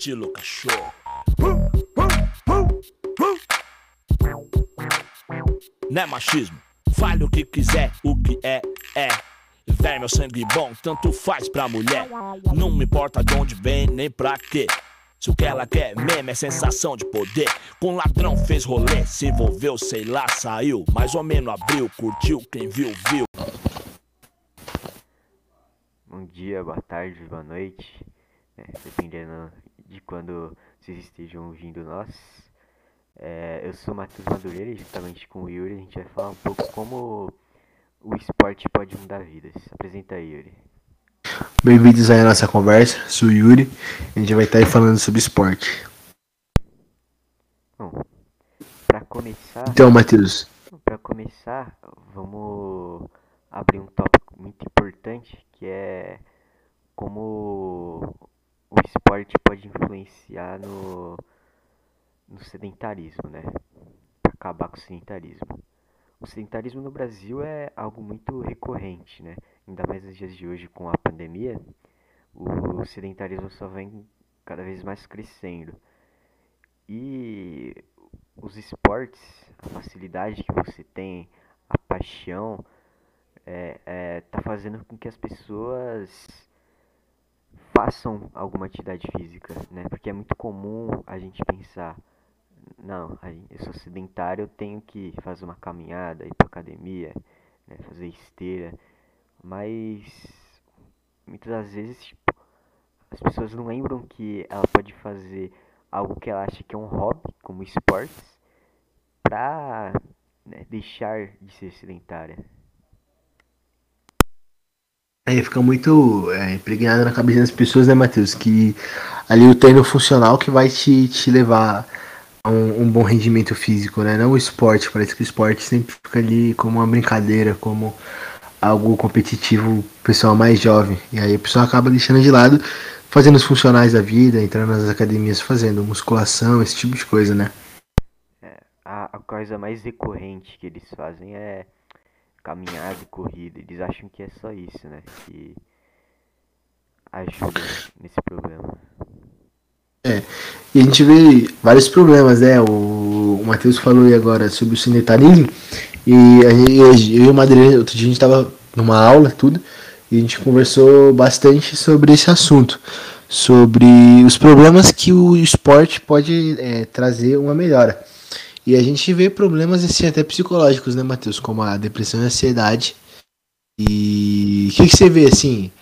estilo cachorro. Não é machismo, fale o que quiser, o que é, é. Véi, meu sangue bom, tanto faz pra mulher. Não me importa de onde vem, nem pra quê. Se o que ela quer mesmo é sensação de poder. Com ladrão fez rolê, se envolveu, sei lá, saiu. Mais ou menos abriu, curtiu, quem viu, viu. Bom dia, boa tarde, boa noite. Dependendo de quando vocês estejam ouvindo nós. É, eu sou Matheus Madureira e juntamente com o Yuri a gente vai falar um pouco como o esporte pode mudar vidas. Apresenta aí, Yuri. Bem-vindos aí à nossa conversa, sou o Yuri a gente vai estar aí falando sobre esporte. Bom, pra começar. Então, Matheus. Pra começar, vamos abrir um tópico muito importante que é como o esporte pode influenciar no, no sedentarismo, né? Pra acabar com o sedentarismo. O sedentarismo no Brasil é algo muito recorrente, né? Ainda mais nos dias de hoje com a pandemia, o sedentarismo só vem cada vez mais crescendo. E os esportes, a facilidade que você tem, a paixão, é, é, tá fazendo com que as pessoas façam alguma atividade física, né? Porque é muito comum a gente pensar, não, eu sou sedentário, eu tenho que fazer uma caminhada, ir pra academia, né? fazer esteira, mas muitas das vezes tipo, as pessoas não lembram que ela pode fazer algo que ela acha que é um hobby, como esportes, pra né, deixar de ser sedentária. Aí fica muito é, impregnado na cabeça das pessoas, né, Matheus? Que ali o treino funcional que vai te, te levar a um, um, bom rendimento físico, né? Não o esporte. Parece que o esporte sempre fica ali como uma brincadeira, como algo competitivo pessoal mais jovem. E aí a pessoa acaba deixando de lado, fazendo os funcionais da vida, entrando nas academias, fazendo musculação, esse tipo de coisa, né? É, a, a coisa mais recorrente que eles fazem é caminhada e corrida. Eles acham que é só isso, né? Que ajuda nesse problema. É, e a gente vê vários problemas, né? O, o Matheus falou aí agora sobre o sedentarismo. E eu e o Madre, outro dia a gente estava numa aula, tudo, e a gente conversou bastante sobre esse assunto. Sobre os problemas que o esporte pode é, trazer uma melhora. E a gente vê problemas assim até psicológicos, né, Matheus? Como a depressão e a ansiedade. E o que, que, você vê assim?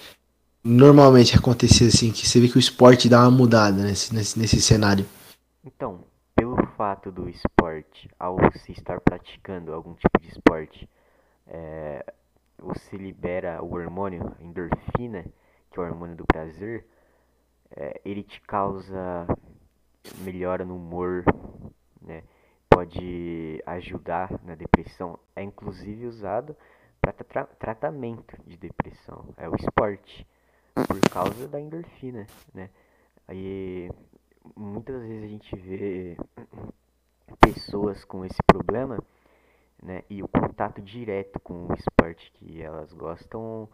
Normalmente acontecer assim, que você vê que o esporte dá uma mudada nesse, nesse, nesse cenário. Então, pelo fato do esporte, ao se estar praticando algum tipo de esporte, é, você libera o hormônio endorfina, que é o hormônio do prazer, é, ele te causa melhora no humor, né? Pode ajudar na depressão é inclusive usado para tra tratamento de depressão, é o esporte, por causa da endorfina, né? Aí muitas vezes a gente vê pessoas com esse problema, né? E o contato direto com o esporte que elas gostam,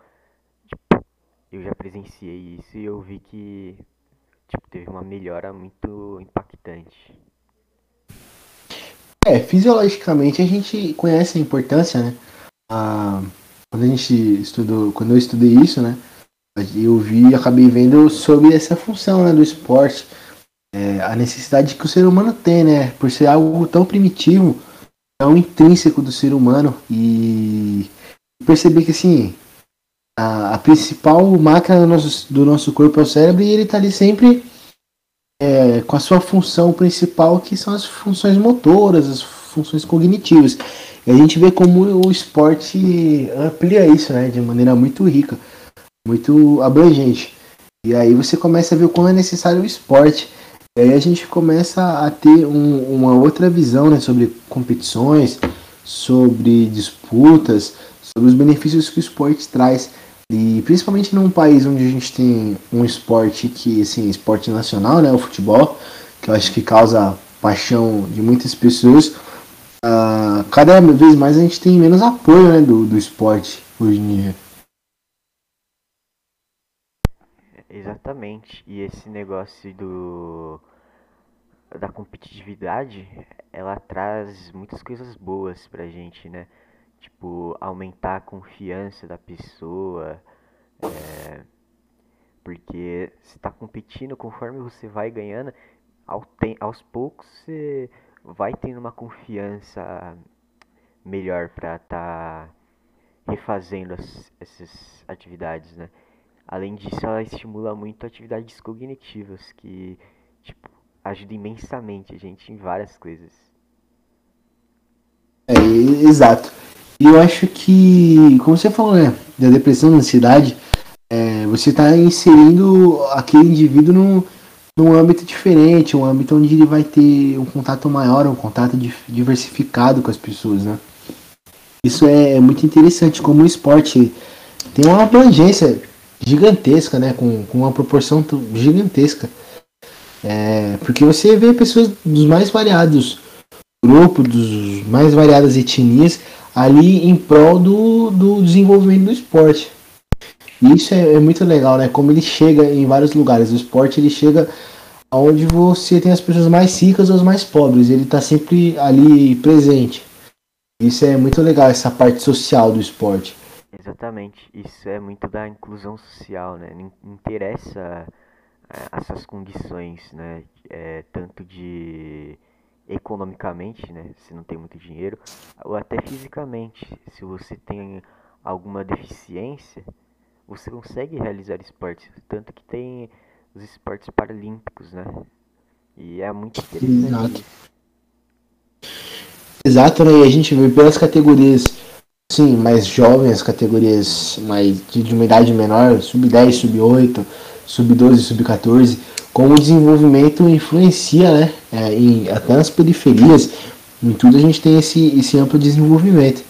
tipo, eu já presenciei isso e eu vi que tipo, teve uma melhora muito impactante. É, fisiologicamente a gente conhece a importância, né? Ah, quando a gente estudou, quando eu estudei isso, né? Eu vi acabei vendo sobre essa função né, do esporte, é, a necessidade que o ser humano tem, né? Por ser algo tão primitivo, tão intrínseco do ser humano e perceber que assim a, a principal máquina do nosso, do nosso corpo é o cérebro e ele está ali sempre é, com a sua função principal, que são as funções motoras, as funções cognitivas. E a gente vê como o esporte amplia isso, né, de maneira muito rica, muito abrangente. E aí você começa a ver como é necessário o esporte. E aí a gente começa a ter um, uma outra visão né, sobre competições, sobre disputas, sobre os benefícios que o esporte traz. E principalmente num país onde a gente tem um esporte que, assim, esporte nacional, né, o futebol, que eu acho que causa paixão de muitas pessoas, uh, cada vez mais a gente tem menos apoio né, do, do esporte hoje em dia. Exatamente. E esse negócio do da competitividade, ela traz muitas coisas boas pra gente, né? Tipo, aumentar a confiança da pessoa. É, porque você tá competindo, conforme você vai ganhando, ao tem, aos poucos você vai tendo uma confiança melhor pra tá refazendo as, essas atividades, né? Além disso, ela estimula muito atividades cognitivas que, tipo, ajuda imensamente a gente em várias coisas. É, exato. E eu acho que, como você falou, né, da depressão, da ansiedade, é, você está inserindo aquele indivíduo num, num âmbito diferente, um âmbito onde ele vai ter um contato maior, um contato diversificado com as pessoas, né? Isso é, muito interessante, como o esporte tem uma abrangência gigantesca, né? Com, com uma proporção gigantesca. É, porque você vê pessoas dos mais variados grupos, dos mais variadas etnias, ali em prol do, do desenvolvimento do esporte. Isso é, é, muito legal, né? Como ele chega em vários lugares. O esporte ele chega onde você tem as pessoas mais ricas ou as mais pobres. Ele está sempre ali presente. Isso é muito legal, essa parte social do esporte. Exatamente. Isso é muito da inclusão social, né? Não interessa é, essas condições, né? É, tanto de economicamente, né? Se não tem muito dinheiro, ou até fisicamente. Se você tem alguma deficiência, você consegue realizar esportes. Tanto que tem os esportes paralímpicos, né? E é muito interessante. Exato. Exato, né? E a gente vê pelas categorias, sim, mais jovens, categorias mais de uma idade menor, sub-10, sub-8, sub-12, sub-14, como o desenvolvimento influencia, né? É, em, até nas periferias, em tudo a gente tem esse, esse amplo desenvolvimento.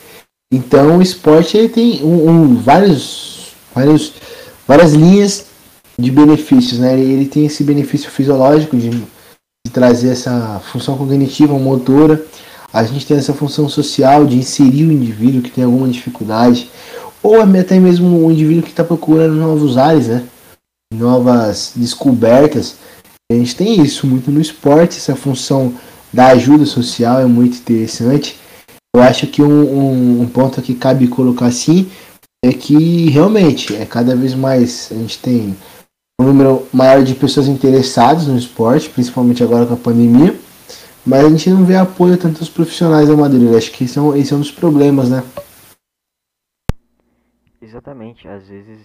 Então o esporte ele tem um, um, vários, vários, várias linhas de benefícios, né? Ele tem esse benefício fisiológico de, de trazer essa função cognitiva, motora. A gente tem essa função social de inserir o indivíduo que tem alguma dificuldade, ou até mesmo o indivíduo que está procurando novos ares, né? Novas descobertas. A gente tem isso muito no esporte, essa função da ajuda social é muito interessante. Eu acho que um, um, um ponto que cabe colocar assim é que realmente é cada vez mais a gente tem um número maior de pessoas interessadas no esporte, principalmente agora com a pandemia, mas a gente não vê apoio tanto dos profissionais da Madureira. Acho que esse é, um, esse é um dos problemas, né? Exatamente, às vezes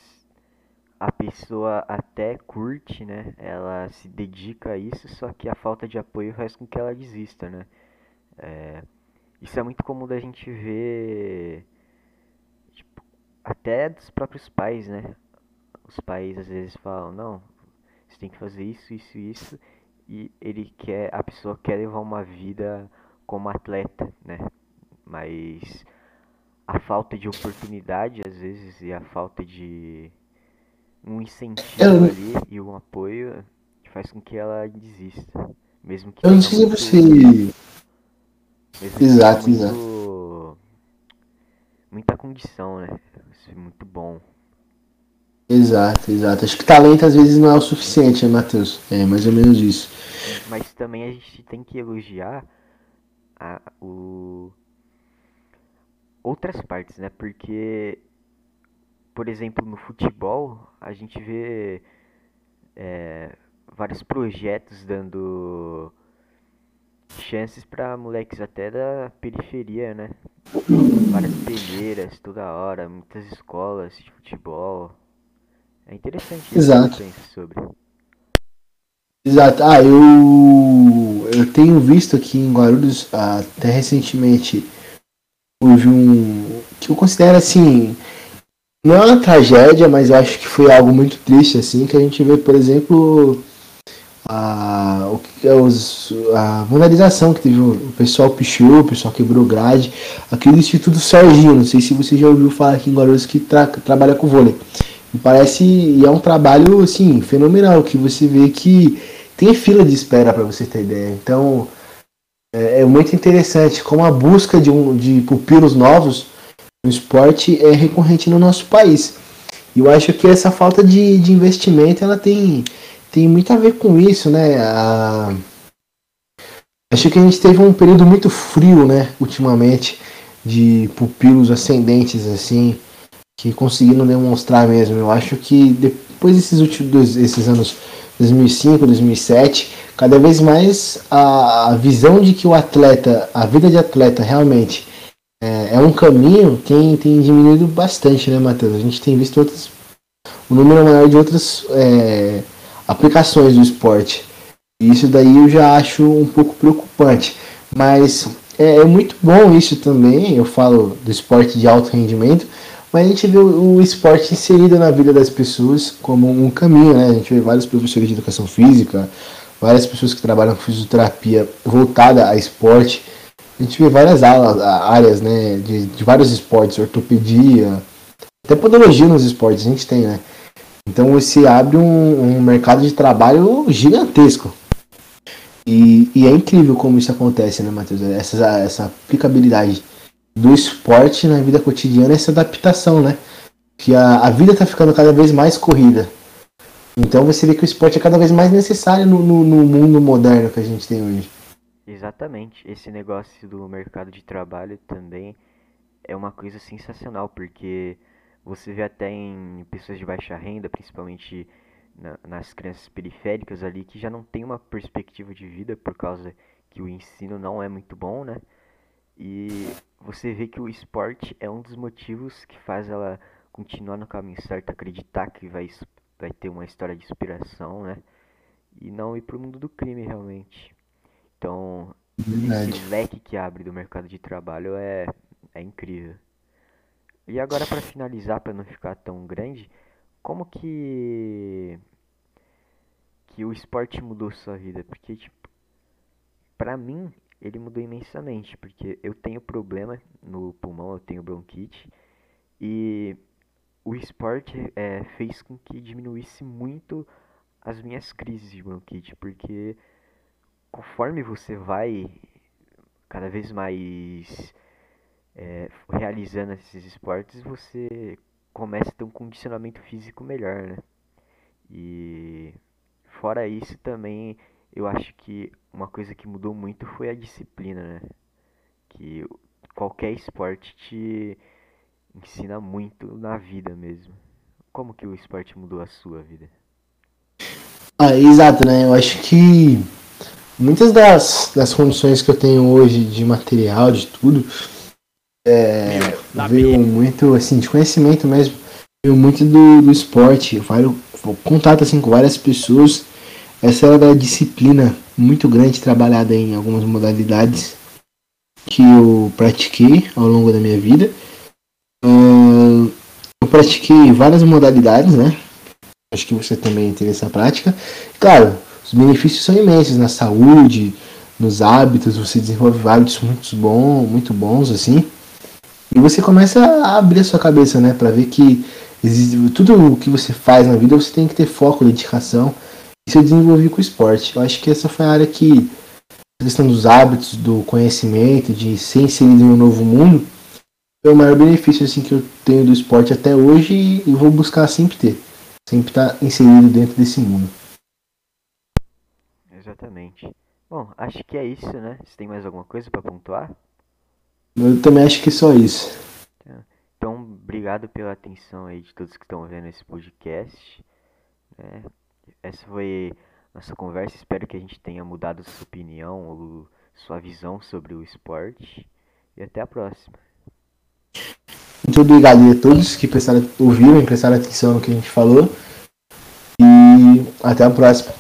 a pessoa até curte, né? Ela se dedica a isso, só que a falta de apoio faz com que ela desista, né? É, isso é muito comum da gente ver, tipo, até dos próprios pais, né? Os pais às vezes falam, não, você tem que fazer isso, isso, isso, e ele quer, a pessoa quer levar uma vida como atleta, né? Mas a falta de oportunidade às vezes e a falta de um incentivo ali e um apoio que faz com que ela desista. Mesmo que eu não sei se você. Mesmo exato, muito... exato. Muita condição, né? Isso é muito bom. Exato, exato. Acho que talento às vezes não é o suficiente, né, Matheus? É mais ou menos isso. Mas também a gente tem que elogiar a, o... outras partes, né? Porque por exemplo, no futebol, a gente vê é, vários projetos dando chances para moleques até da periferia, né? Várias peneiras toda hora, muitas escolas de futebol. É interessante Exato. sobre. Exato. Ah, eu eu tenho visto aqui em Guarulhos até recentemente houve um que eu considero assim não é uma tragédia, mas eu acho que foi algo muito triste, assim, que a gente vê, por exemplo, a, é os, a vandalização que teve, o pessoal pichou, o pessoal quebrou grade, aquele Instituto Serginho, não sei se você já ouviu falar aqui em Guarulhos que tra, trabalha com vôlei. Me parece, e é um trabalho, assim, fenomenal, que você vê que tem fila de espera para você ter ideia. Então, é, é, muito interessante como a busca de, um, de pupilos novos o esporte é recorrente no nosso país. E eu acho que essa falta de, de investimento ela tem, tem muito a ver com isso, né? A... Acho que a gente teve um período muito frio, né, ultimamente, de pupilos ascendentes, assim, que conseguiram demonstrar mesmo. Eu acho que depois desses últimos esses anos 2005, 2007, cada vez mais a, a visão de que o atleta, a vida de atleta realmente é, é um caminho tem, tem diminuído bastante, né, Matheus? A gente tem visto outras, um número maior de outras é, aplicações do esporte. E isso daí eu já acho um pouco preocupante. Mas é, é, muito bom isso também, eu falo do esporte de alto rendimento, mas a gente vê o, o, esporte inserido na vida das pessoas como um caminho, né? A gente vê vários professores de educação física, várias pessoas que trabalham com fisioterapia voltada a esporte a gente vê várias áreas, né, de, de vários esportes, ortopedia, até podologia nos esportes a gente tem, né? Então se abre um, um mercado de trabalho gigantesco. E, e, é incrível como isso acontece, né, Matheus? Essa, essa aplicabilidade do esporte na vida cotidiana, essa adaptação, né? Que a, a vida está ficando cada vez mais corrida. Então você vê que o esporte é cada vez mais necessário no, no, no mundo moderno que a gente tem hoje. Exatamente, esse negócio do mercado de trabalho também é uma coisa sensacional, porque você vê até em pessoas de baixa renda, principalmente na, nas crianças periféricas ali, que já não tem uma perspectiva de vida por causa que o ensino não é muito bom, né? E você vê que o esporte é um dos motivos que faz ela continuar no caminho certo, acreditar que vai, vai ter uma história de inspiração, né? E não ir pro mundo do crime realmente. Então, Verdade. esse leque que abre do mercado de trabalho é, é incrível. E agora para finalizar, para não ficar tão grande, como que que o esporte mudou sua vida? Porque tipo, para mim ele mudou imensamente, porque eu tenho problema no pulmão, eu tenho bronquite e o esporte é, fez com que diminuísse muito as minhas crises de bronquite, porque conforme você vai cada vez mais é, realizando esses esportes, você começa a ter um condicionamento físico melhor, né? E fora isso também eu acho que uma coisa que mudou muito foi a disciplina, né? Que qualquer esporte te ensina muito na vida mesmo. Como que o esporte mudou a sua vida? Ah, exato, né? Eu acho que muitas das, das condições que eu tenho hoje de material, de tudo, é, veio muito, assim, de conhecimento mesmo, veio muito do, do esporte, vários, contato assim, com várias pessoas, essa era da disciplina muito grande trabalhada em algumas modalidades que eu pratiquei ao longo da minha vida. Eu pratiquei várias modalidades, né? Acho que você também teve essa prática. Claro, os benefícios são imensos na saúde, nos hábitos, você desenvolve hábitos muito bons, muito bons assim. E você começa a abrir a sua cabeça, né, para ver que existe, tudo o que você faz na vida você tem que ter foco, dedicação. Isso eu desenvolvi com o esporte. Eu acho que essa foi a área que a questão dos hábitos, do conhecimento, de ser inserido em um novo mundo, é o maior benefício assim que eu tenho do esporte até hoje e vou buscar sempre ter, sempre estar inserido dentro desse mundo. Exatamente. Bom, acho que é isso, né? Você tem mais alguma coisa para pontuar? Eu também acho que é só isso. Tá. Então, obrigado pela atenção aí de todos que estão vendo esse podcast. Né? Essa foi nossa conversa. Espero que a gente tenha mudado sua opinião ou sua visão sobre o esporte. E até a próxima. Muito obrigado a todos que prestaram, ouviram e prestaram atenção no que a gente falou. E até a próxima.